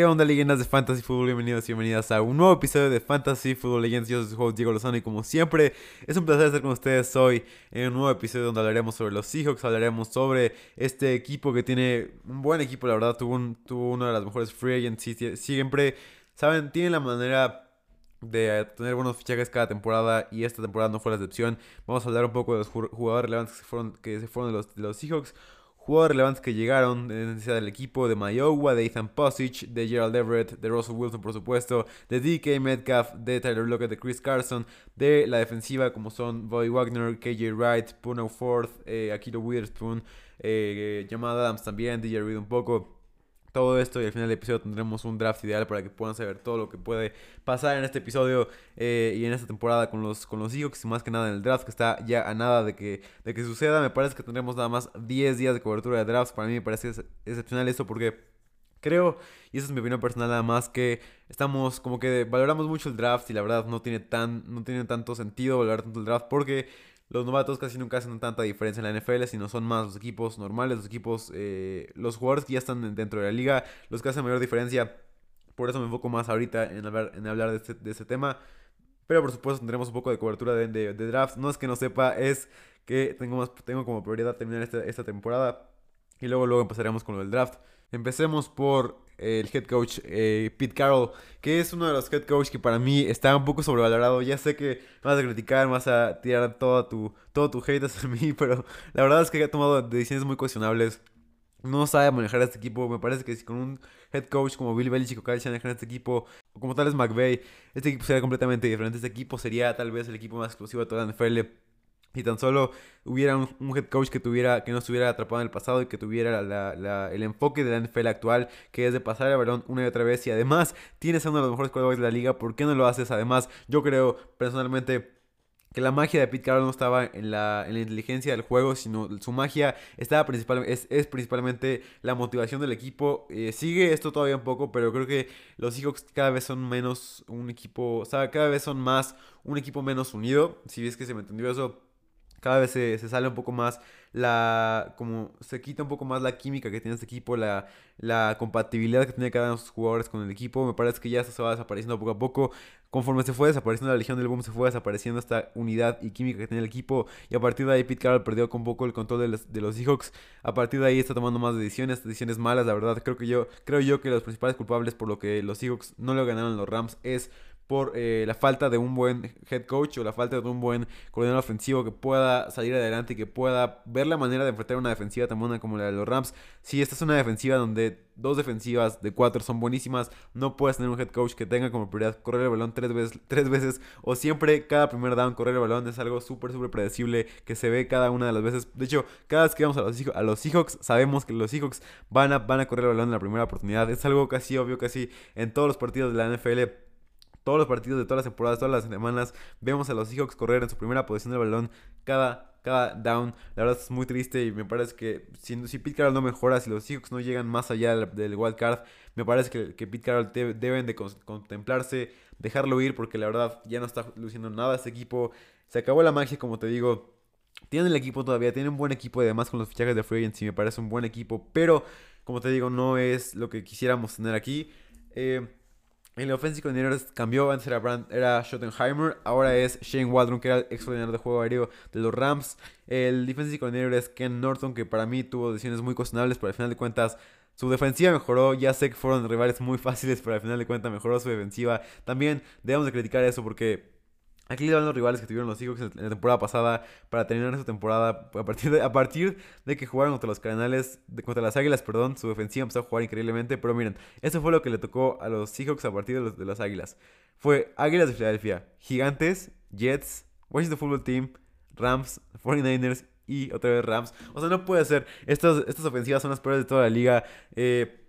¿Qué onda, leyendas de Fantasy Football? Bienvenidos y bienvenidas a un nuevo episodio de Fantasy Football Legends. Yo soy su Diego Lozano y como siempre es un placer estar con ustedes hoy en un nuevo episodio donde hablaremos sobre los Seahawks, hablaremos sobre este equipo que tiene un buen equipo, la verdad, tuvo, un, tuvo una de las mejores free agents, siempre, saben, tienen la manera de tener buenos fichajes cada temporada y esta temporada no fue la excepción. Vamos a hablar un poco de los jugadores relevantes que se fueron, los, de los Seahawks jugadores relevantes que llegaron de necesidad del equipo, de Mayowa, de Ethan Posich, de Gerald Everett, de Russell Wilson por supuesto, de DK Metcalf, de Tyler Lockett, de Chris Carson, de la defensiva como son Bobby Wagner, KJ Wright, Puno Forth, eh, Akito Witherspoon, eh, Jamal Adams también, DJ Reed un poco todo esto y al final del episodio tendremos un draft ideal para que puedan saber todo lo que puede pasar en este episodio eh, y en esta temporada con los, con los y más que nada en el draft que está ya a nada de que, de que suceda. Me parece que tendremos nada más 10 días de cobertura de drafts. Para mí me parece excepcional esto porque creo, y esa es mi opinión personal nada más, que estamos como que valoramos mucho el draft y la verdad no tiene, tan, no tiene tanto sentido valorar tanto el draft porque los novatos casi nunca hacen tanta diferencia en la NFL, sino son más los equipos normales, los equipos, eh, los jugadores que ya están dentro de la liga, los que hacen mayor diferencia. Por eso me enfoco más ahorita en hablar, en hablar de, este, de tema. Pero por supuesto tendremos un poco de cobertura de, de, draft. No es que no sepa, es que tengo, más, tengo como prioridad terminar esta, esta temporada. Y luego, luego empezaremos con lo del draft. Empecemos por el head coach eh, Pete Carroll, que es uno de los head coach que para mí está un poco sobrevalorado. Ya sé que vas a criticar, vas a tirar todo tu, todo tu hate hacia mí, pero la verdad es que ha tomado decisiones muy cuestionables. No sabe manejar a este equipo. Me parece que si con un head coach como Bill Belichick o Kyle Shanahan este equipo, o como tal es McVay, este equipo sería completamente diferente. Este equipo sería tal vez el equipo más exclusivo de toda la NFL y tan solo hubiera un, head coach que tuviera que no estuviera atrapado en el pasado y que tuviera el enfoque de la NFL actual que es de pasar el balón una y otra vez y además tienes uno de los mejores jugadores de la liga ¿por qué no lo haces? además yo creo personalmente que la magia de Pete Carroll no estaba en la, en la inteligencia del juego, sino su magia estaba principal, es, es principalmente la motivación del equipo. Eh, sigue esto todavía un poco, pero creo que los Seahawks cada vez son menos un equipo, o sea, cada vez son más un equipo menos unido. Si ves que se me entendió eso, cada vez se, sale un poco más la como se quita un poco más la química que tiene este equipo la, la compatibilidad que tiene cada uno de sus jugadores con el equipo. Me parece que ya esto se va desapareciendo poco a poco. Conforme se fue desapareciendo la legión del boom se fue desapareciendo esta unidad y química que tiene el equipo. Y a partir de ahí Pete Carroll perdió con poco el control de los, de los Seahawks. A partir de ahí está tomando más decisiones decisiones malas la verdad. Creo que yo creo yo que los principales culpables por lo que los Seahawks no le ganaron los Rams es por eh, la falta de un buen head coach o la falta de un buen coordinador ofensivo que pueda salir adelante y que pueda ver la manera de enfrentar una defensiva tan buena como la de los Rams. Si esta es una defensiva donde dos defensivas de cuatro son buenísimas, no puedes tener un head coach que tenga como prioridad correr el balón tres veces, tres veces o siempre cada primer down correr el balón es algo súper, súper predecible que se ve cada una de las veces. De hecho, cada vez que vamos a los, a los Seahawks, sabemos que los Seahawks van a, van a correr el balón en la primera oportunidad. Es algo casi obvio, casi en todos los partidos de la NFL todos los partidos de todas las temporadas, todas las semanas, vemos a los Seahawks correr en su primera posición del balón cada, cada down. La verdad es muy triste y me parece que si, si Pete Carroll no mejora, si los Seahawks no llegan más allá del, wild card, me parece que, que Pete Carroll deben de contemplarse, dejarlo ir porque la verdad ya no está luciendo nada este equipo. Se acabó la magia, como te digo. Tienen el equipo todavía, tienen un buen equipo además con los fichajes de Free Agents me parece un buen equipo, pero como te digo, no es lo que quisiéramos tener aquí. Eh, el offensive coordinator cambió, antes era, Brand, era Schottenheimer, ahora es Shane Waldron, que era el ex de juego aéreo de los Rams. El defensive coordinator es Ken Norton, que para mí tuvo decisiones muy cuestionables, pero al final de cuentas su defensiva mejoró. Ya sé que fueron rivales muy fáciles, pero al final de cuentas mejoró su defensiva. También debemos de criticar eso porque Aquí le dan los rivales que tuvieron los Seahawks en la temporada pasada para terminar esa temporada. A partir de, a partir de que jugaron contra los Cardenales, de, contra las Águilas, perdón, su defensiva empezó a jugar increíblemente. Pero miren, eso fue lo que le tocó a los Seahawks a partir de, los, de las Águilas. Fue Águilas de Filadelfia, Gigantes, Jets, Washington Football Team, Rams, 49ers y otra vez Rams. O sea, no puede ser. Estas, estas ofensivas son las peores de toda la liga. Eh,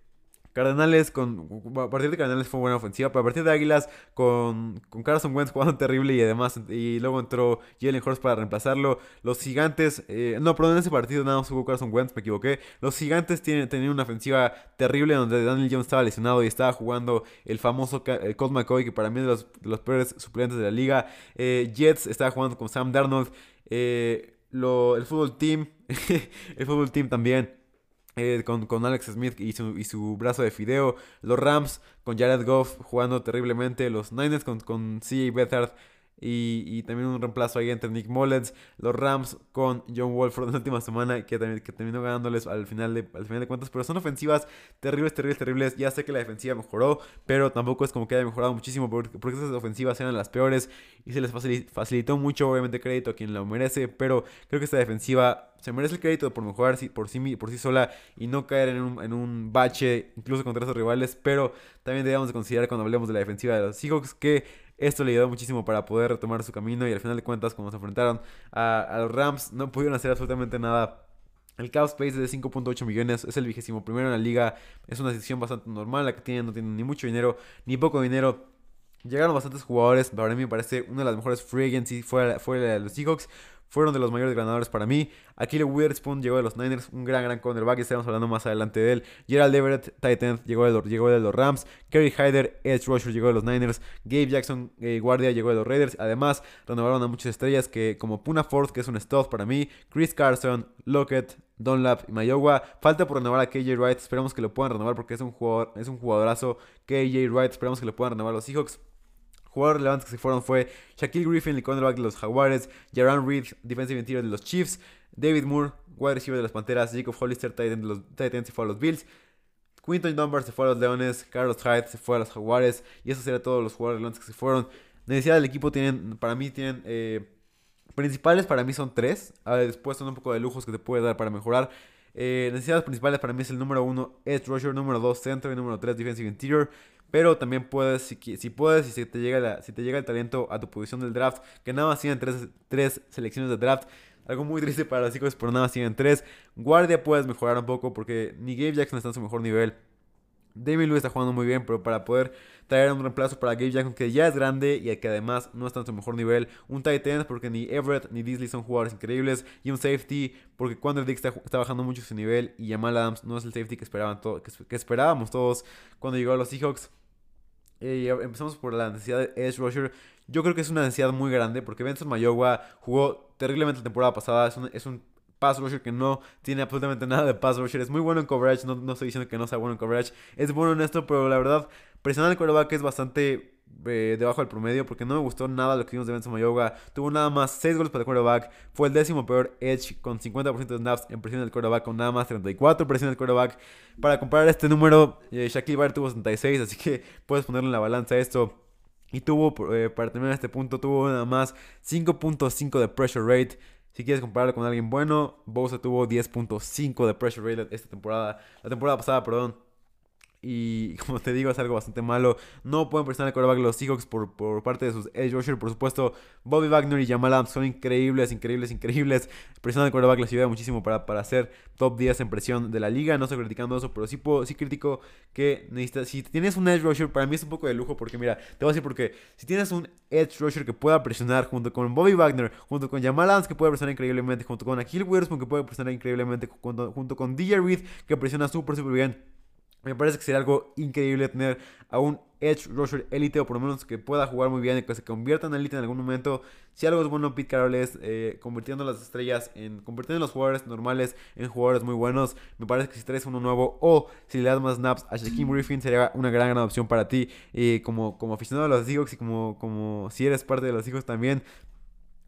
Cardenales con. A partir de Cardenales fue buena ofensiva, pero a partir de Águilas con, con Carson Wentz jugando terrible y además. Y luego entró Jalen Hurts para reemplazarlo. Los Gigantes. Eh, no, perdón, en ese partido nada más jugó Carson Wentz, me equivoqué. Los Gigantes tienen, tenían una ofensiva terrible donde Daniel Jones estaba lesionado y estaba jugando el famoso eh, Colt McCoy, que para mí es de los, los peores suplentes de la liga. Eh, Jets estaba jugando con Sam Darnold. el fútbol team. el fútbol team también eh, con, con, Alex Smith y su, y su, brazo de fideo. Los Rams con Jared Goff jugando terriblemente. Los Niners con, con CJ Beathard y, también un reemplazo ahí entre Nick Mullens, los Rams con John Wolford en la última semana que, también, que terminó ganándoles al final, de, al final de cuentas. Pero son ofensivas terribles, terribles, terribles. Ya sé que la defensiva mejoró, pero tampoco es como que haya mejorado muchísimo porque, porque esas ofensivas eran las peores y se les facilitó mucho, obviamente, crédito a quien lo merece. Pero creo que esta defensiva se merece el crédito por mejorar por sí, por sí sola y no caer en un, en un bache, incluso contra esos rivales. Pero también debemos de considerar cuando hablemos de la defensiva de los Seahawks que esto le ayudó muchísimo para poder retomar su camino y al final de cuentas, cuando se enfrentaron a, los Rams, no pudieron hacer absolutamente nada. El Cap Space de 5.8 millones es el vigésimo primero en la liga. Es una decisión bastante normal. La que tienen no tienen ni mucho dinero ni poco dinero. Llegaron bastantes jugadores. Para mí me parece una de las mejores free agency fuera, fuera de los Seahawks fueron de los mayores ganadores para mí. Akile Witherspoon llegó de los Niners, un gran, gran cornerback, estaremos hablando más adelante de él. Gerald Everett, de los, llegó de los Rams. Kerry Hyder, Edge Rusher, llegó de los Niners. Gabe Jackson, eh, guardia, llegó de los Raiders. Además, renovaron a muchas estrellas que, como Puna Ford, que es un stuff para mí. Chris Carson, Lockett, Dunlap y Mayowa. Falta por renovar a KJ Wright. Esperamos que lo puedan renovar porque es un jugador, es un jugadorazo. KJ Wright, esperamos que lo puedan renovar los Seahawks. Jugadores relevantes que se fueron fue Shaquille Griffin, el cornerback de los Jaguares, Jaron Reed, defensive interior de los Chiefs, David Moore, wide receiver de las Panteras, Jacob Hollister, tight end de los Titans, se fue a los Bills, Quinton Dunbar se fue a los Leones, Carlos Hyde se fue a los Jaguares, y esos eran todos los jugadores relevantes que se fueron. Necesidad del equipo tienen, para mí tienen, eh, principales para mí son tres, después son un poco de lujos que te puede dar para mejorar. Eh, necesidades principales para mí es el número uno, Edge Rusher, número dos, Center, y número tres, Defensive Interior. Pero también puedes, si, puedes, si te, llega si te llega el talento a tu posición del draft, que nada más tienen tres, tres selecciones de draft. Algo muy triste para los chicos, pero nada más tienen tres. Guardia puedes mejorar un poco porque ni Gabe Jackson está en su mejor nivel. David Lewis está jugando muy bien, pero para poder traer un reemplazo para Gabe Jackson, que ya es grande y que además no está en su mejor nivel. Un tight end, porque ni Everett ni Disley son jugadores increíbles. Y un safety, porque cuando el Dick está, bajando mucho su nivel. Y Jamal Adams no es el safety que, esperaban que esperábamos todos cuando llegó a los Seahawks. Eh, empezamos por la necesidad de Edge Rusher. Yo creo que es una necesidad muy grande porque Benson Mayowa jugó terriblemente la temporada pasada. Es un, es un pass rusher que no tiene absolutamente nada de pass rusher. Es muy bueno en coverage. No, no estoy diciendo que no sea bueno en coverage. Es bueno en esto, pero la verdad, presionar el quarterback es bastante eh, debajo del promedio porque no me gustó nada lo que vimos de Benson Mayoga. Tuvo nada más 6 goles para el quarterback. Fue el décimo peor edge con 50% de snaps en presión del quarterback con nada más 34 presión del quarterback. Para comparar este número, eh, Shaquille Barrett tuvo 66, así que puedes ponerle en la balanza esto. Y tuvo, eh, para terminar este punto, tuvo nada más 5.5 de pressure rate. Si quieres compararlo con alguien bueno, Bosa tuvo 10.5 de pressure rate esta temporada. La temporada pasada, perdón. Y como te digo, es algo bastante malo. No pueden presionar el quarterback los Seahawks por, por parte de sus edge rusher. Por supuesto, Bobby Wagner y Jamal Adams son increíbles, increíbles, increíbles. Presionar el quarterback les ayuda muchísimo para, para hacer top 10 en presión de la liga. No estoy criticando eso, pero sí, puedo, sí critico que necesitas. Si tienes un edge rusher, para mí es un poco de lujo. Porque mira, te voy a decir porque si tienes un edge rusher que pueda presionar junto con Bobby Wagner, junto con Jamal Adams que puede presionar increíblemente, junto con Akil Witherspoon que puede presionar increíblemente, junto, junto con DJ Reed que presiona súper, súper bien me parece que sería algo increíble tener a un Edge Rusher Elite o por lo menos que pueda jugar muy bien y que se convierta en Elite en algún momento. Si algo es bueno Pete Carroll es eh, convirtiendo las estrellas en convirtiendo los jugadores normales en jugadores muy buenos. Me parece que si traes uno nuevo o si le das más snaps a Shaquem Griffin sería una gran, gran opción para ti. Y como, como aficionado a los Seahawks y como, como si eres parte de los hijos también,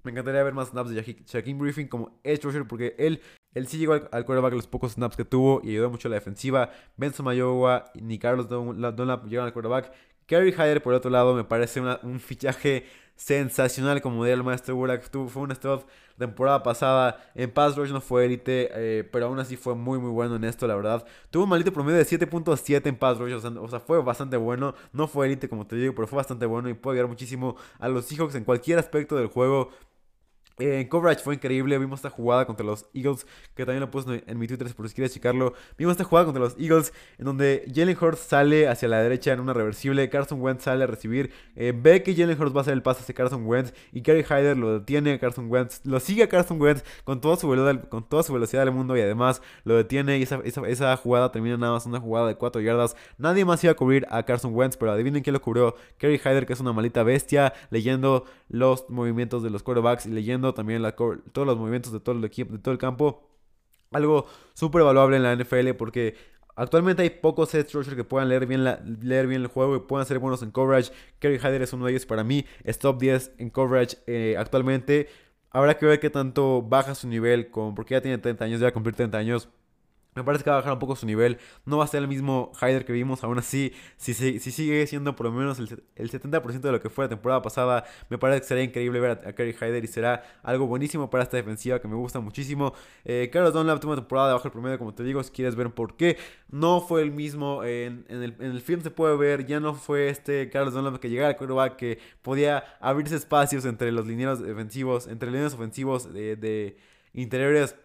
me encantaría ver más snaps de Shaquem Griffin como Edge Rusher porque él, él sí llegó al, al quarterback los pocos snaps que tuvo y ayudó mucho a la defensiva. Benson Mayowa ni Carlos Dunlap llegaron al quarterback. Kerry Hyder, por otro lado, me parece un fichaje sensacional como diría el maestro Burak. Fue un stop temporada pasada. En Pass Rush no fue élite, eh, pero aún así fue muy muy bueno en esto, la verdad. Tuvo un maldito promedio de 7.7 en Pass Rush, o sea, fue bastante bueno. No fue élite como te digo, pero fue bastante bueno y puede ayudar muchísimo a los Seahawks en cualquier aspecto del juego. Eh, en coverage fue increíble, vimos esta jugada contra los Eagles, que también lo puse en mi Twitter por si quieres checarlo. Vimos esta jugada contra los Eagles, en donde Jalen Hurts sale hacia la derecha en una reversible, Carson Wentz sale a recibir, eh, ve que Jalen Hurts va a hacer el pase hacia Carson Wentz, y Kerry Hyder lo detiene a Carson Wentz, lo sigue a Carson Wentz con toda su velocidad, con toda su velocidad del mundo, y además lo detiene, y esa, esa, jugada termina nada más una jugada de 4 yardas. Nadie más iba a cubrir a Carson Wentz, pero adivinen quién lo cubrió, Kerry Hyder, que es una malita bestia, leyendo los movimientos de los quarterbacks y leyendo también todos los movimientos de todo el equipo, de todo el campo. algo súper valuable en la NFL porque Actualmente hay pocos edge rushers que puedan leer bien, la, leer bien el juego y puedan ser buenos en coverage. Kerry Hyder es uno de ellos para mí. Es top 10 en coverage eh, actualmente. Habrá que ver qué tanto baja su nivel con, porque ya tiene 30 años, ya va a cumplir 30 años. Me parece que va a bajar un poco su nivel. No va a ser el mismo Hyder que vimos. Aún así, si, si, sigue siendo por lo menos el, 70% de lo que fue la temporada pasada, me parece que será increíble ver a, Kerry Hyder y será algo buenísimo para esta defensiva que me gusta muchísimo. Eh, Carlos Dunlap tuvo una temporada de bajo el promedio, como te digo, si quieres ver por qué. No fue el mismo. En, el, en el, film se puede ver, ya no fue este Carlos Dunlap que llegara al quarterback, que podía abrirse espacios entre los linieros defensivos, entre los linieros ofensivos de, de interiores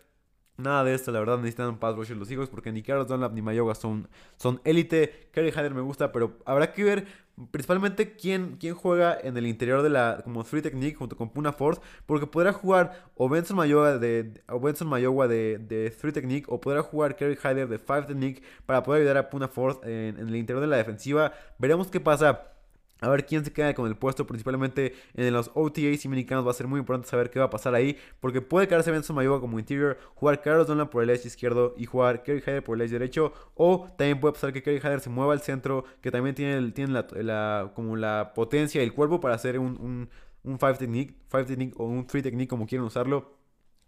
Nada de esto, la verdad, necesitan un pass rusher los hijos porque ni Carlos Dunlap ni Mayoga son, son élite. Kerry Hyder me gusta, pero habrá que ver principalmente quién, quién juega en el interior de la como free technique junto con Puna Force, porque podrá jugar o Benson Mayoga de, o Benson Mayoga de, de technique o podrá jugar Kerry Hyder de 5 technique para poder ayudar a Puna Force en el interior de la defensiva. Veremos qué pasa a ver quién se queda con el puesto, principalmente en los OTAs y americanos. Va a ser muy importante saber qué va a pasar ahí. Porque puede quedarse Benson Mayoga como interior, jugar Carlos Dolan por el edge izquierdo y jugar Kerry Hyder por el edge derecho. O también puede pasar que Kerry Hyder se mueva al centro, que también tiene, tiene la, como la potencia y el cuerpo para hacer un, un, five technique, five technique o un three technique, como quieran usarlo.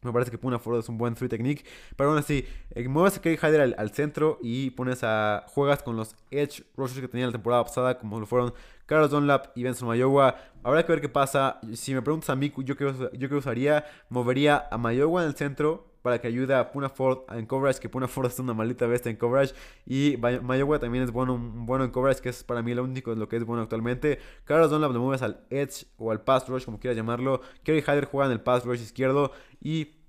Me parece que Puna Ford es un buen three technique. Pero aún así, eh, a Kerry Hyder al, centro y pones a. Juegas con los edge rushers que tenía la temporada pasada, como lo fueron Carlos Dunlap y Benson Mayowa. Habrá que ver qué pasa. Si me preguntas a mí, yo qué, yo usaría, movería a Mayowa en el centro para que ayude a Puna Ford en coverage, que Puna Ford es una maldita bestia en coverage. Y Mayowa también es bueno, bueno en coverage, que es para mí lo único lo que es bueno actualmente. Carlos Dunlap lo mueves al edge o al pass rush, como quieras llamarlo. Kerry Hyder juega en el pass rush izquierdo y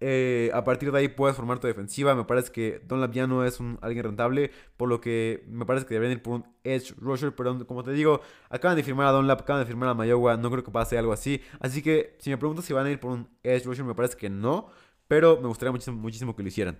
eh, a partir de ahí puedes formar tu defensiva. Me parece que Don ya no es un, alguien rentable, por lo que me parece que deberían ir por un edge rusher. Pero como te digo, acaban de firmar a Dunlap, acaban de firmar a Mayowa. No creo que pase algo así. Así que si me preguntas si van a ir por un edge rusher, me parece que no. Pero me gustaría muchísimo, muchísimo que lo hicieran.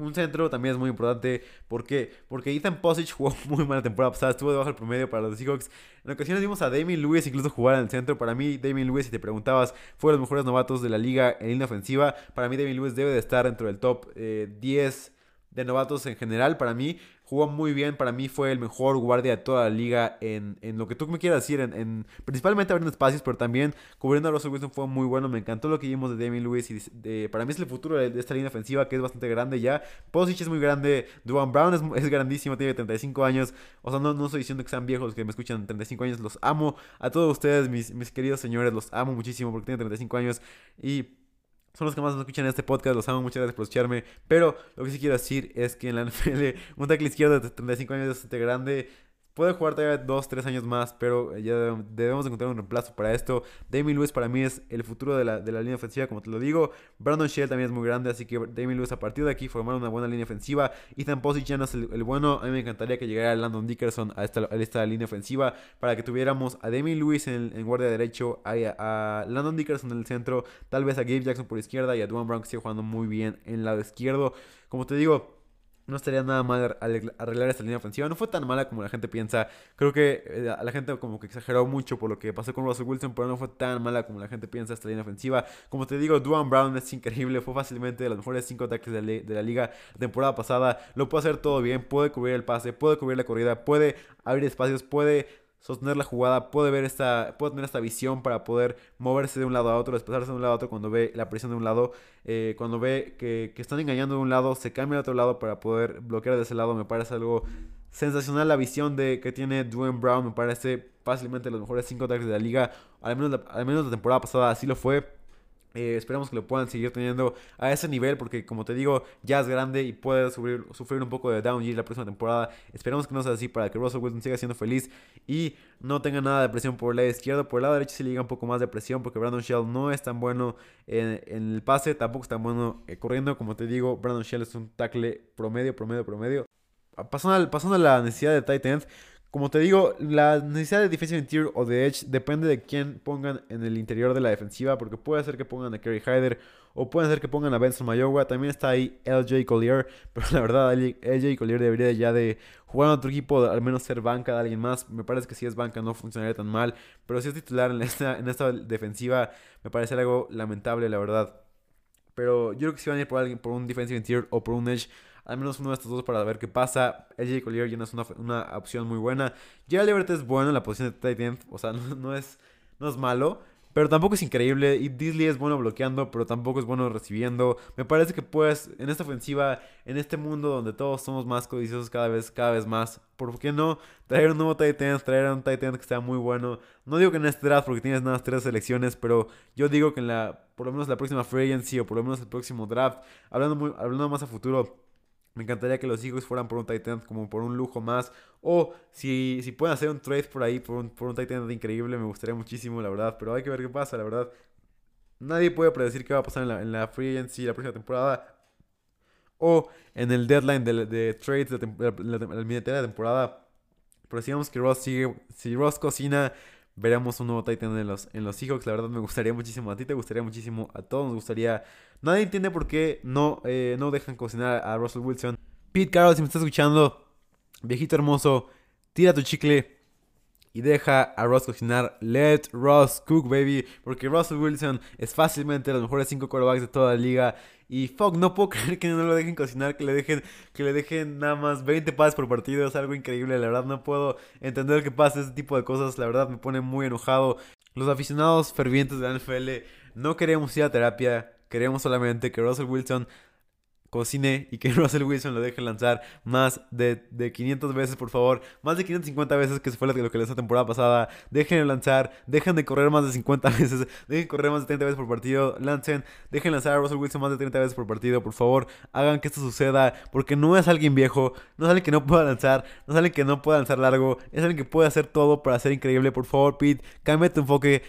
Un centro también es muy importante. ¿Por qué? Porque Ethan Posich jugó muy mala temporada pasada. Estuvo debajo del promedio para los Seahawks. En ocasiones vimos a Damien Lewis incluso jugar en el centro. Para mí, Damien Lewis, si te preguntabas, fue de los mejores novatos de la liga en línea ofensiva. Para mí, Damien Lewis debe de estar dentro del top 10 eh, de novatos en general. Para mí, jugó muy bien. Para mí fue el mejor guardia de toda la liga en, lo que tú me quieras decir. En, principalmente abriendo espacios, pero también cubriendo a Russell Wilson fue muy bueno. Me encantó lo que vimos de Damien Lewis. Y para mí es el futuro de, esta línea ofensiva que es bastante grande ya. Posich es muy grande. Duan Brown es, es, grandísimo, tiene 35 años. O sea, no, no estoy diciendo que sean viejos, que me escuchan 35 años. Los amo a todos ustedes, mis, mis queridos señores. Los amo muchísimo porque tienen 35 años. Y son los que más me escuchan en este podcast, los amo, muchas gracias por escucharme. Pero lo que sí quiero decir es que en la NFL, un tackle izquierdo de 35 años es bastante grande. Puede jugar todavía 2, 3 años más, pero ya debemos encontrar un reemplazo para esto. Damien Lewis para mí es el futuro de la, de la línea ofensiva, como te lo digo. Brandon Shell también es muy grande, así que Damien Lewis a partir de aquí formar una buena línea ofensiva. Ethan Posich ya no es el, bueno. A mí me encantaría que llegara Landon Dickerson a esta, a esta línea ofensiva para que tuviéramos a Damien Lewis en, en guardia derecho, a, a, Landon Dickerson en el centro, tal vez a Gabe Jackson por izquierda y a Duane Brown que sigue jugando muy bien en el lado izquierdo. Como te digo, no estaría nada mal arreglar esta línea ofensiva. No fue tan mala como la gente piensa. Creo que eh, la gente como que exageró mucho por lo que pasó con Russell Wilson, pero no fue tan mala como la gente piensa esta línea ofensiva. Como te digo, Duan Brown es increíble. Fue fácilmente de los mejores 5 ataques de, la liga la temporada pasada. Lo puede hacer todo bien. Puede cubrir el pase, puede cubrir la corrida, puede abrir espacios, puede sostener la jugada, puede ver esta, puede tener esta visión para poder moverse de un lado a otro, desplazarse de un lado a otro cuando ve la presión de un lado, eh, cuando ve que, están engañando de un lado, se cambia al otro lado para poder bloquear de ese lado, me parece algo sensacional la visión de que tiene Dwayne Brown, me parece fácilmente los mejores 5 ataques de la liga, al menos al menos la temporada pasada así lo fue. Eh, esperamos que lo puedan seguir teniendo a ese nivel porque como te digo ya es grande y puede sufrir, sufrir un poco de down la próxima temporada. Esperamos que no sea así para que Russell Wilson siga siendo feliz y no tenga nada de presión por el lado izquierdo. Por el lado derecho sí le llega un poco más de presión porque Brandon Shell no es tan bueno en, el pase, tampoco es tan bueno eh, corriendo. Como te digo, Brandon Shell es un tackle promedio, promedio, promedio. Pasando, pasando a la necesidad de tight como te digo, la necesidad de defensive interior o de edge depende de quién pongan en el interior de la defensiva, porque puede ser que pongan a Kerry Hyder o puede ser que pongan a Benson Mayowa. También está ahí LJ Collier, pero la verdad, LJ Collier debería ya de jugar en otro equipo, al menos ser banca de alguien más. Me parece que si es banca no funcionaría tan mal, pero si es titular en esta, en esta defensiva, me parece algo lamentable, la verdad. Pero yo creo que si van a ir por alguien, por un defensive interior o por un edge, al menos uno de estos dos para ver qué pasa. LJ Collier ya no es una, una opción muy buena. Ya Everett es bueno en la posición de tight end, o sea, no, es, no es malo. Pero tampoco es increíble. Y Disley es bueno bloqueando, pero tampoco es bueno recibiendo. Me parece que puedes, en esta ofensiva, en este mundo donde todos somos más codiciosos cada vez, cada vez más, ¿por qué no traer un nuevo Titan, traer un Titan que sea muy bueno? No digo que en este draft porque tienes nada más tres selecciones, pero yo digo que en la, por lo menos la próxima free agency o por lo menos el próximo draft, hablando, muy, hablando más a futuro, me encantaría que los Eagles fueran por un Titan como por un lujo más. O si, si pueden hacer un trade por ahí por un, por un Titan increíble, me gustaría muchísimo, la verdad. Pero hay que ver qué pasa, la verdad. Nadie puede predecir qué va a pasar en la, en la Free Agency la próxima temporada. O en el deadline de, de trades de la, la, temporada. Pero si que Ross sigue, si Ross cocina veremos un nuevo Titan en los, en los Seahawks. La verdad me gustaría muchísimo. A ti te gustaría muchísimo. A todos nos gustaría. Nadie entiende por qué no, eh, no dejan cocinar a Russell Wilson. Pete Carroll, si me estás escuchando, viejito hermoso, tira tu chicle y deja a Ross cocinar. Let Ross cook, baby. Porque Russell Wilson es fácilmente los mejores 5 quarterbacks de toda la liga. Y fuck, no puedo creer que no lo dejen cocinar, que le dejen, que le dejen nada más 20 pases por partido. Es algo increíble, la verdad no puedo entender que pasa ese tipo de cosas. La verdad me pone muy enojado. Los aficionados fervientes de la NFL no queremos ir a terapia. Queremos solamente que Russell Wilson cocine y que Russell Wilson lo deje lanzar más de, de 500 veces, por favor. Más de 550 veces, que fue lo que lanzó la temporada pasada. Dejen lanzar, dejen de correr más de 50 veces, dejen correr más de 30 veces por partido. Lancen, dejen lanzar a Russell Wilson más de 30 veces por partido, por favor. Hagan que esto suceda, porque no es alguien viejo, no es alguien que no pueda lanzar, no es alguien que no pueda lanzar largo, es alguien que puede hacer todo para ser increíble. Por favor, Pete, cambia tu enfoque.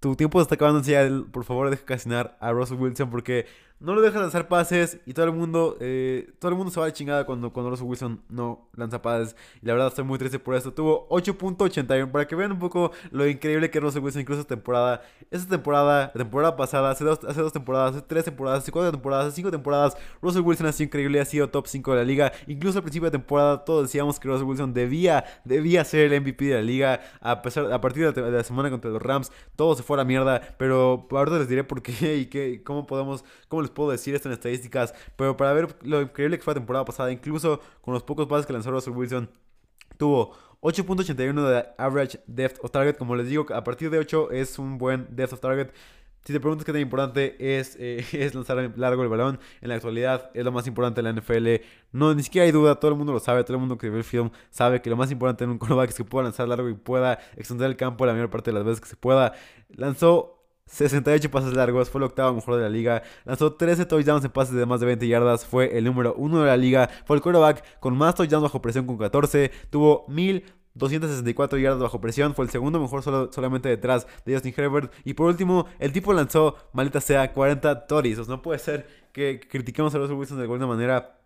Tu tiempo se está acabando, ya, por favor, deja cocinar a Russell Wilson porque no lo dejan lanzar pases y todo el mundo eh, todo el mundo se va de chingada cuando, cuando Russell Wilson no lanza pases. Y la verdad estoy muy triste por eso. Tuvo 8.81 para que vean un poco lo increíble que Russell Wilson incluso esta temporada. Esta temporada, la temporada pasada, hace dos, hace dos temporadas, hace tres temporadas, hace cuatro temporadas, hace cinco temporadas, Russell Wilson ha sido increíble, ha sido top 5 de la liga. Incluso al principio de temporada todos decíamos que Russell Wilson debía, debía ser el MVP de la liga. A, pesar, a partir de la, semana contra los Rams, todo se fue a la mierda. Pero ahorita les diré por qué y qué, cómo podemos, cómo puedo decir esto en estadísticas, pero para ver lo increíble que fue la temporada pasada, incluso con los pocos pases que lanzó Russell Wilson, tuvo 8.81 de average depth of target. Como les digo, a partir de 8 es un buen depth of target. Si te preguntas qué tan importante es, eh, es lanzar largo el balón, en la actualidad es lo más importante de la NFL. No, ni siquiera hay duda, todo el mundo lo sabe, todo el mundo que ve el film sabe que lo más importante en un quarterback es que pueda lanzar largo y pueda extender el campo la mayor parte de las veces que se pueda. Lanzó 68 pases largos, fue el octavo mejor de la liga. Lanzó 13 touchdowns en pases de más de 20 yardas, fue el número 1 de la liga. Fue el quarterback con más touchdowns bajo presión con 14. Tuvo 1264 yardas bajo presión, fue el segundo mejor solo, solamente detrás de Justin Herbert. Y por último, el tipo lanzó, maldita sea, 40 toris. no puede ser que critiquemos a Russell Wilson de alguna manera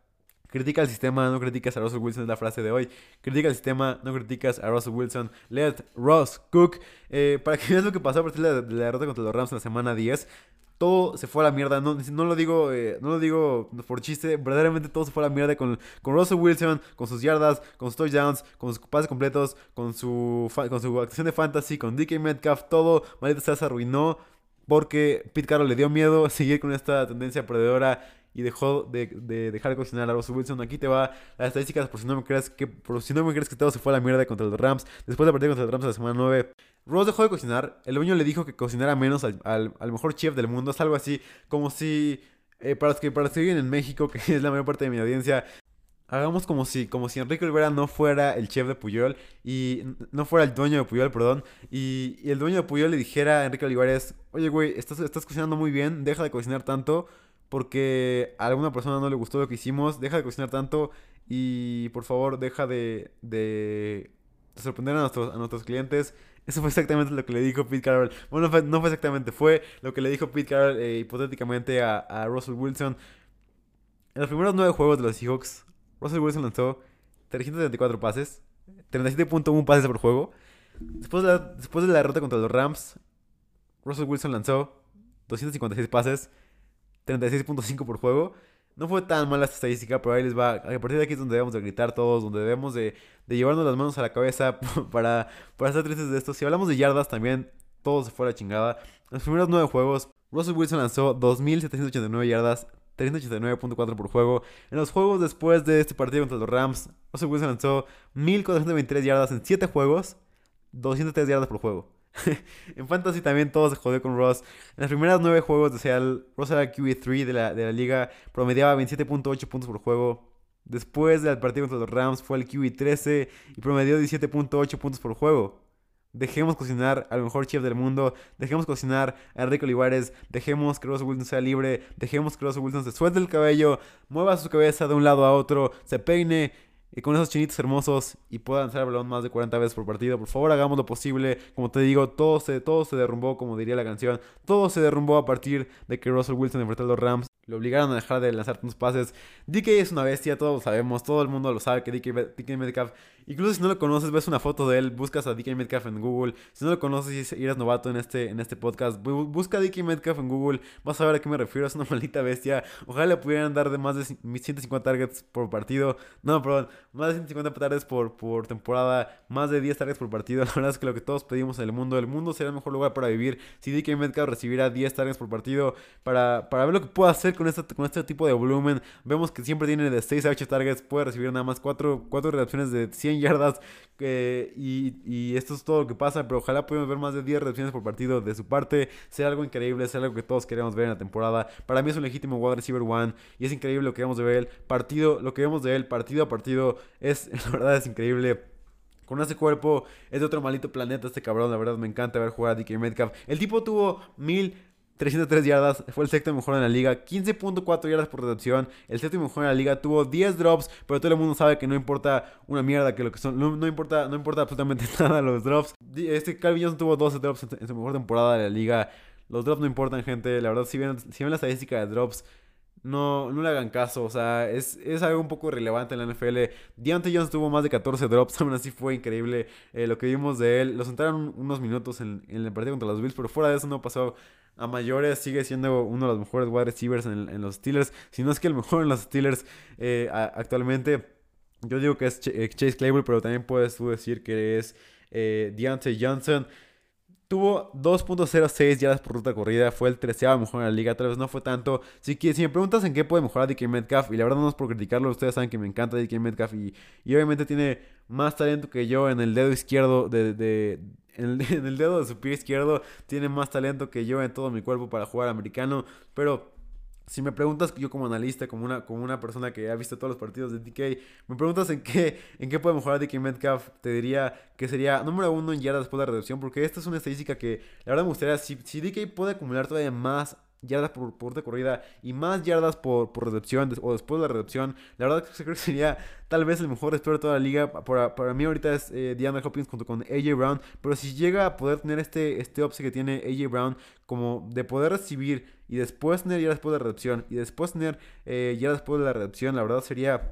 Critica al sistema, no criticas a Russell Wilson, es la frase de hoy. Critica al sistema, no criticas a Russell Wilson. Let Ross cook. Eh, para que veas lo que pasó a partir de la, derrota contra los Rams en la semana 10 todo se fue a la mierda. No, no lo digo eh, no lo digo por chiste. Verdaderamente todo se fue a la mierda con, con Russell Wilson, con sus yardas, con sus touchdowns, con sus pases completos, con su, con su acción de fantasy, con DK Metcalf. Todo, maldita sea, se arruinó porque Pete Carroll le dio miedo seguir con esta tendencia perdedora y dejó de, dejar de cocinar a Russell Wilson. Aquí te va las estadísticas por si no me crees que por si no me crees que todo se fue a la mierda contra los Rams. Después de partir contra los Rams la semana 9, Ross dejó de cocinar. El dueño le dijo que cocinara menos al, mejor chef del mundo. Es algo así como si eh, para los que para los que viven en México, que es la mayor parte de mi audiencia, hagamos como si, como si Enrique Olvera no fuera el chef de Puyol y no fuera el dueño de Puyol, perdón, y, el dueño de Puyol le dijera a Enrique Olivares, oye güey, estás, estás cocinando muy bien, deja de cocinar tanto porque a alguna persona no le gustó lo que hicimos, deja de cocinar tanto y por favor deja de, de, sorprender a nuestros, a nuestros clientes. Eso fue exactamente lo que le dijo Pete Carroll. Bueno, no fue, exactamente, fue lo que le dijo Pete Carroll eh, hipotéticamente a, a, Russell Wilson. En los primeros nueve juegos de los Seahawks, Russell Wilson lanzó 334 pases, 37.1 pases por juego. Después después de la derrota contra los Rams, Russell Wilson lanzó 256 pases, 36.5 por juego. No fue tan mala esta estadística, pero ahí les va. A partir de aquí es donde debemos de gritar todos, donde debemos de, llevarnos las manos a la cabeza para, para estar tristes de esto. Si hablamos de yardas también, todo se fue a la chingada. Los primeros nueve juegos, Russell Wilson lanzó 2.789 yardas, 389.4 por juego. En los juegos después de este partido contra los Rams, Russell Wilson lanzó 1.423 yardas en 7 juegos, 203 yardas por juego. en Fantasy también todo se jodió con Ross. En las primeras 9 juegos de Seattle, Ross era QB3 de la, de la liga, promediaba 27.8 puntos por juego. Después del partido contra los Rams fue el QB13 y promedió 17.8 puntos por juego. Dejemos cocinar al mejor chef del mundo. Dejemos cocinar a Enrique Olivares. Dejemos que Russell Wilson sea libre. Dejemos que Russell Wilson se suelte el cabello. Mueva su cabeza de un lado a otro. Se peine. Y con esos chinitos hermosos y pueda lanzar balón más de 40 veces por partido. Por favor, hagamos lo posible. Como te digo, todo se, todo se derrumbó, como diría la canción. Todo se derrumbó a partir de que Russell Wilson enfrentó a los Rams. Lo obligaron a dejar de lanzar tantos pases. DK es una bestia, todos lo sabemos, todo el mundo lo sabe que DK, DK Metcalf Incluso si no lo conoces, ves una foto de él, buscas a DK Metcalf en Google. Si no lo conoces y eres novato en este, en este podcast, busca a DK Metcalf en Google. Vas a ver a qué me refiero. Es una maldita bestia. Ojalá le pudieran dar de más de 150 targets por partido. No, perdón, más de 150 targets por, por temporada. Más de 10 targets por partido. La verdad es que lo que todos pedimos en el mundo. El mundo sería el mejor lugar para vivir si DK Metcalf recibiera 10 targets por partido. Para, para ver lo que puede hacer con este, con este tipo de volumen. Vemos que siempre tiene de 6 a 8 targets. Puede recibir nada más 4, 4 reacciones de 100 yardas. y, esto es todo lo que pasa. Pero ojalá podamos ver más de 10 recepciones por partido de su parte. Sea algo increíble, sea algo que todos queremos ver en la temporada. Para mí es un legítimo wide receiver one. Y es increíble lo que vemos de él. Partido, lo que vemos de él, partido a partido. Es, la verdad, es increíble. Con ese cuerpo es de otro malito planeta este cabrón. La verdad me encanta ver jugar a DK Metcalf. El tipo tuvo mil 303 yardas, fue el sexto mejor en la liga, 15.4 yardas por recepción, el séptimo mejor en la liga, tuvo 10 drops, pero todo el mundo sabe que no importa una mierda que lo que son, no, importa, no importa absolutamente nada los drops. Este Calvin Johnson tuvo 12 drops en, su mejor temporada de la liga. Los drops no importan, gente. La verdad, si ven, si ven la estadística de drops, no, no le hagan caso. O sea, es, algo un poco irrelevante en la NFL. Deontay Jones tuvo más de 14 drops. Aún así fue increíble eh, lo que vimos de él. Lo sentaron unos minutos en, el partido contra los Bills. Pero fuera de eso no pasó a mayores sigue siendo uno de los mejores wide receivers en, los Steelers, si no es que el mejor en los Steelers eh, actualmente. Yo digo que es eh, Chase Claypool, pero también puedes tú decir que es eh, Deontay Johnson. Tuvo 2.06 yardas por ruta corrida, fue el 13 mejor en la liga, tal vez no fue tanto. Que si me preguntas en qué puede mejorar DK Metcalf, y la verdad no es por criticarlo, ustedes saben que me encanta DK Metcalf y, y obviamente tiene más talento que yo en el dedo izquierdo de, en el, dedo de su pie izquierdo tiene más talento que yo en todo mi cuerpo para jugar americano. Pero si me preguntas yo como analista, como una, como una persona que ha visto todos los partidos de DK, me preguntas en qué, en qué puede mejorar DK Metcalf, te diría que sería número uno en yardas después de la reducción, porque esta es una estadística que la verdad me gustaría, si, si DK puede acumular todavía más yardas por, por de corrida y más yardas por, por recepción o después de la recepción. La verdad creo que sería tal vez el mejor espero de toda la liga. Para, para mí ahorita es eh, Diana Hopkins junto con AJ Brown. Pero si llega a poder tener este, este que tiene AJ Brown como de poder recibir y después tener yardas de la recepción y después tener eh, yardas de la recepción, la verdad sería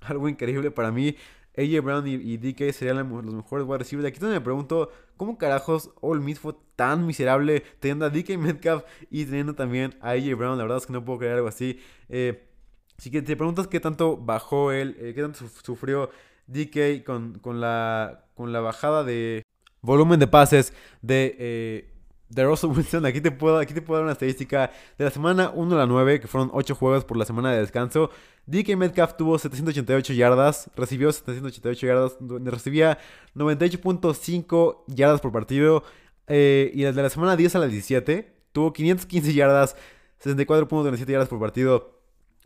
algo increíble para mí. AJ Brown y, DK serían los mejores wide receivers. Aquí también me pregunto, ¿cómo carajos All Miss fue tan miserable teniendo a DK Metcalf y teniendo también a AJ Brown? La verdad es que no puedo creer algo así. Eh, si te preguntas qué tanto bajó él, eh, qué tanto sufrió DK con, con, la, con la bajada de volumen de pases de... Eh, de Russell Wilson, aquí te, puedo, aquí te puedo dar una estadística de la semana 1 a la 9, que fueron 8 juegos por la semana de descanso. DK Metcalf tuvo 788 yardas, recibió 788 yardas, recibía 98.5 yardas por partido. Eh, y desde la semana 10 a la 17 tuvo 515 yardas, 64.97 yardas por partido.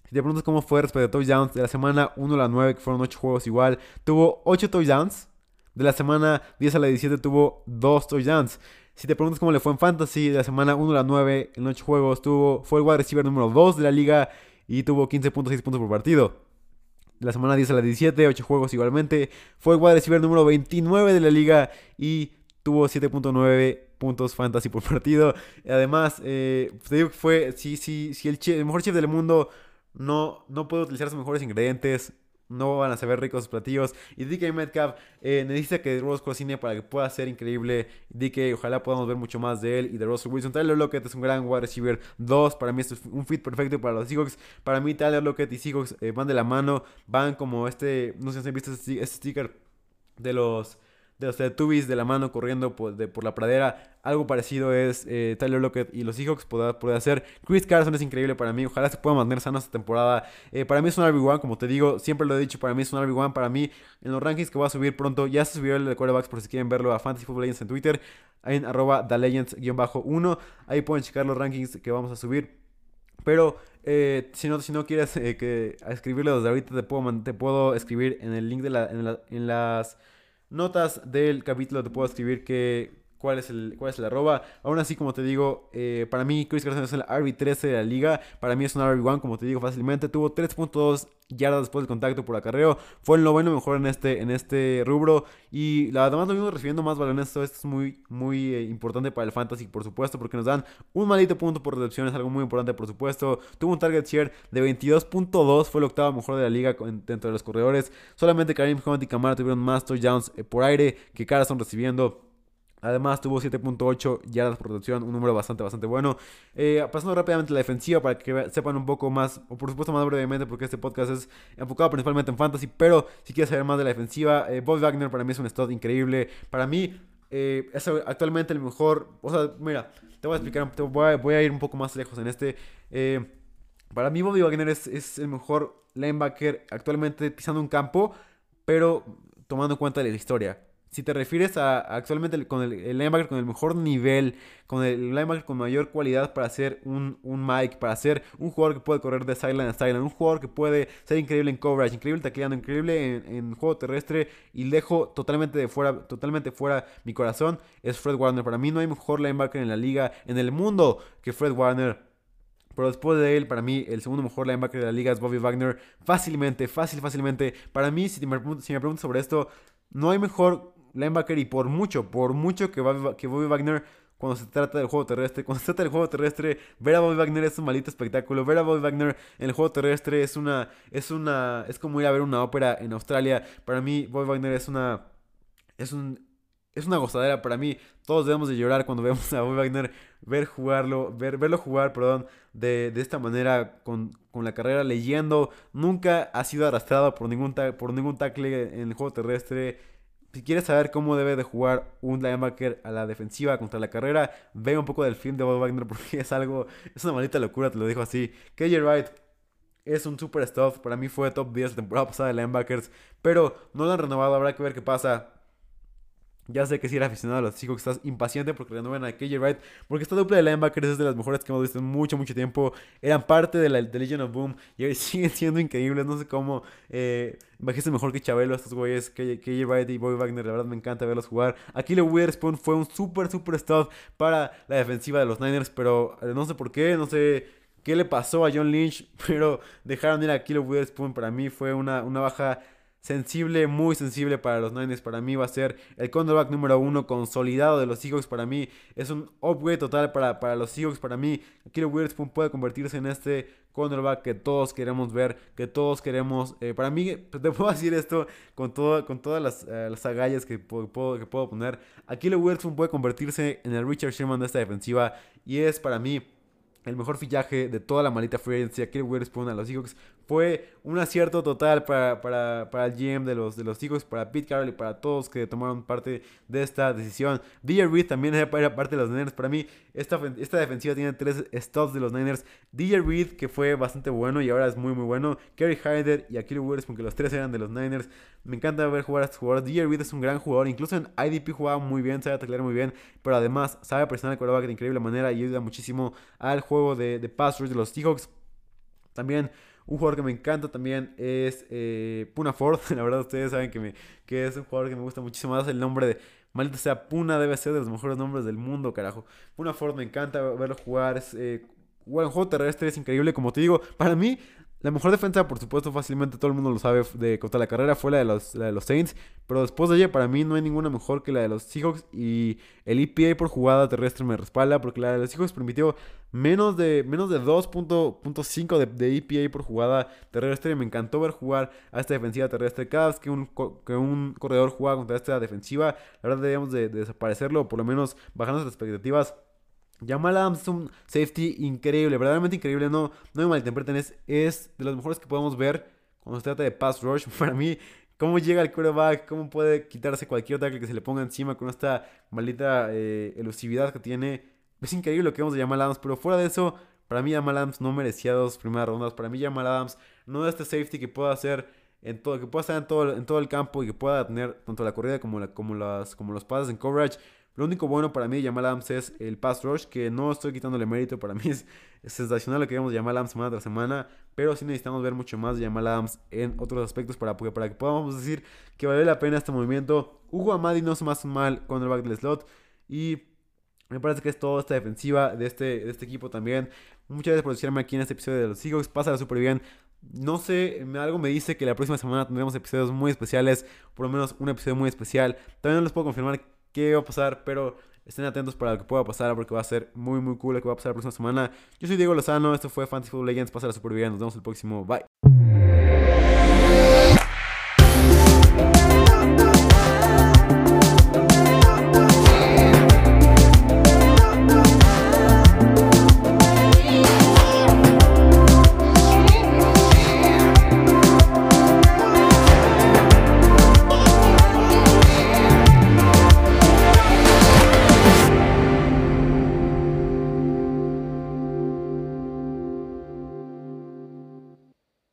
Si te preguntas cómo fue respecto a touchdowns, de la semana 1 a la 9, que fueron 8 juegos igual, tuvo 8 touchdowns. De la semana 10 a la 17 tuvo 2 touchdowns. Si te preguntas cómo le fue en Fantasy, de la semana 1 a la 9, en 8 juegos, tuvo, fue el wide receiver número 2 de la liga y tuvo 15.6 puntos por partido. De la semana 10 a la 17, 8 juegos igualmente. Fue el wide receiver número 29 de la liga y tuvo 7.9 puntos fantasy por partido. Además, eh, te digo que fue, si, si, si el, el mejor chef del mundo no, no puede utilizar sus mejores ingredientes, no van a saber ricos platillos. Y DK Metcalf eh, necesita que Rose cocine para que pueda ser increíble. DK, ojalá podamos ver mucho más de él y de Russell Wilson. Tyler Lockett es un gran wide receiver 2. Para mí es un fit perfecto para los Seahawks. Para mí Tyler Lockett y Seahawks eh, van de la mano. Van como este, no sé si han visto este, este sticker de los de los Teletubbies de la mano corriendo por, de, por la pradera. Algo parecido es eh, Tyler Lockett y los Seahawks puede, hacer. Chris Carson es increíble para mí. Ojalá se pueda mantener sano esta temporada. Eh, para mí es un RB1, como te digo. Siempre lo he dicho, para mí es un RB1. Para mí, en los rankings que voy a subir pronto, ya se subió el de quarterbacks por si quieren verlo a Fantasy Football Legends en Twitter. En arroba TheLegends-1. Ahí pueden checar los rankings que vamos a subir. Pero eh, si, no, si no quieres que escribirlo desde ahorita, te puedo, te puedo escribir en el link de la, en las notas del capítulo te puedo escribir que cuál es el, cuál es el arroba. Aún así, como te digo, eh, para mí Chris Carson es el RB13 de la liga. Para mí es un RB1, como te digo fácilmente. Tuvo 3.2 yardas después del contacto por acarreo. Fue el noveno mejor en este, en este rubro. Y la demás lo mismo recibiendo más balones. Esto, es muy, muy eh, importante para el fantasy, por supuesto, porque nos dan un maldito punto por recepción. Es algo muy importante, por supuesto. Tuvo un target share de 22.2. Fue el octavo mejor de la liga dentro de los corredores. Solamente Karim Hunt y Camara tuvieron más touchdowns eh, por aire que Carson recibiendo. Además tuvo 7.8 yardas por protección, un número bastante, bastante bueno. Eh, pasando rápidamente a la defensiva para que sepan un poco más, o por supuesto más brevemente, porque este podcast es enfocado principalmente en fantasy, pero si quieres saber más de la defensiva, eh, Bob Wagner para mí es un stud increíble. Para mí eh, es actualmente el mejor, o sea, mira, te voy a explicar, voy, a, ir un poco más lejos en este. para mí Bobby Wagner es, es el mejor linebacker actualmente pisando un campo, pero tomando en cuenta la historia si te refieres a, actualmente con el, linebacker con el mejor nivel, con el linebacker con mayor cualidad para ser un, un Mike, para ser un jugador que puede correr de sideline a sideline, un jugador que puede ser increíble en coverage, increíble tacleando, increíble en, juego terrestre y dejo totalmente de fuera, totalmente fuera mi corazón, es Fred Warner. Para mí no hay mejor linebacker en la liga, en el mundo, que Fred Warner. Pero después de él, para mí, el segundo mejor linebacker de la liga es Bobby Wagner. Fácilmente, fácil, fácilmente. Para mí, si me, si me preguntas sobre esto, no hay mejor linebacker y por mucho, por mucho que, que Bobby Wagner cuando se trata del juego terrestre. Cuando se trata del juego terrestre, ver a Bobby Wagner es un maldito espectáculo. Ver a Bobby Wagner en el juego terrestre es una. Es una. Es como ir a ver una ópera en Australia. Para mí, Bobby Wagner es una. Es un. Es una gozadera para mí. Todos debemos de llorar cuando vemos a Bobby Wagner ver jugarlo, ver, verlo jugar, perdón, de, de esta manera con, con, la carrera leyendo. Nunca ha sido arrastrado por ningún, por ningún tackle en el juego terrestre si quieres saber cómo debe de jugar un linebacker a la defensiva contra la carrera, ve un poco del film de Bob Wagner porque es algo, es una maldita locura, te lo digo así. KJ Wright es un super stuff, para mí fue top 10 la temporada pasada de linebackers, pero no lo han renovado, habrá que ver qué pasa. Ya sé que si eres aficionado a los que estás impaciente porque renuevan a KJ Wright. Porque esta dupla de linebackers es de las mejores que hemos visto en mucho, mucho tiempo. Eran parte de la de Legion of Boom y siguen siendo increíbles. No sé cómo eh, mejor que Chabelo estos güeyes. KJ Wright y Bobby Wagner, la verdad me encanta verlos jugar. Aquí le Witherspoon fue un super, super stuff para la defensiva de los Niners. Pero eh, no sé por qué, no sé qué le pasó a John Lynch. Pero dejaron ir a Kilo Witherspoon. Para mí fue una, una baja sensible, muy sensible para los Niners. Para mí va a ser el cornerback número uno consolidado de los Seahawks. Para mí es un upgrade total para, para los Seahawks. Para mí, Kilo Witherspoon puede convertirse en este cornerback que todos queremos ver, que todos queremos. Eh, para mí, te puedo decir esto con, todo, con todas las, eh, las agallas que puedo, que puedo poner. Kilo Witherspoon puede convertirse en el Richard Sherman de esta defensiva. Y es para mí el mejor fichaje de toda la malita free agency, Kilo Witherspoon a los Seahawks. Fue un acierto total para, para, para, el GM de los, de los Seahawks, para Pete Carroll y para todos que tomaron parte de esta decisión. DJ Reed también era parte de los Niners. Para mí, esta, esta defensiva tiene tres stops de los Niners. DJ Reed, que fue bastante bueno y ahora es muy, muy bueno. Kerry Hyder y Akira Witherspoon, que los tres eran de los Niners. Me encanta ver jugar a estos jugadores. DJ Reed es un gran jugador. Incluso en IDP jugaba muy bien, sabe taclear muy bien. Pero además sabe presionar el quarterback de increíble manera y ayuda muchísimo al juego de, de pass rush de los Seahawks. También un jugador que me encanta también es eh, Puna Ford. La verdad, ustedes saben que, me, que es un jugador que me gusta muchísimo más. El nombre de, maldita sea, Puna debe ser de los mejores nombres del mundo, carajo. Puna Ford me encanta verlo jugar. Es, eh, bueno, juego terrestre es increíble. Como te digo, para mí, la mejor defensa, por supuesto, fácilmente todo el mundo lo sabe de contra la carrera fue la de los, la de los Saints. Pero después de ella, para mí no hay ninguna mejor que la de los Seahawks. Y el EPA por jugada terrestre me respalda. Porque la de los Seahawks permitió menos de, menos de 2.5 de, de, EPA por jugada terrestre. Me encantó ver jugar a esta defensiva terrestre. Cada vez que un, que un corredor juega contra esta defensiva, la verdad debíamos de, desaparecerlo. O por lo menos bajar nuestras expectativas. Jamal Adams es un safety increíble, verdaderamente increíble. No, no me malinterpreten, es, es de los mejores que podemos ver cuando se trata de pass rush. Para mí, cómo llega el quarterback, cómo puede quitarse cualquier tackle que se le ponga encima con esta maldita eh, elusividad que tiene. Es increíble lo que vemos de Jamal Adams, pero fuera de eso, para mí Jamal Adams no merecía dos primeras rondas. Para mí Jamal Adams no es este safety que pueda hacer en todo, que pueda estar en todo, en todo el campo y que pueda tener tanto la corrida como, la, como, las, como los pases en coverage. Lo único bueno para mí de Jamal Adams es el pass rush, que no estoy quitándole mérito. Para mí es, sensacional lo que vemos de Jamal Adams semana tras semana. Pero sí necesitamos ver mucho más de Jamal Adams en otros aspectos para, para que podamos decir que vale la pena este movimiento. Hugo Amadi no es más mal con el back del slot. Y me parece que es toda esta defensiva de este, de este equipo también. Muchas gracias por decirme aquí en este episodio de los Seahawks. Pásala súper bien. No sé, algo me dice que la próxima semana tendremos episodios muy especiales. Por lo menos un episodio muy especial. Todavía no les puedo confirmar qué va a pasar, pero estén atentos para lo que pueda pasar porque va a ser muy muy cool lo que va a pasar la próxima semana. Yo soy Diego Lozano, esto fue Fantasy Football Legends, pásala súper bien, nos vemos el próximo, bye.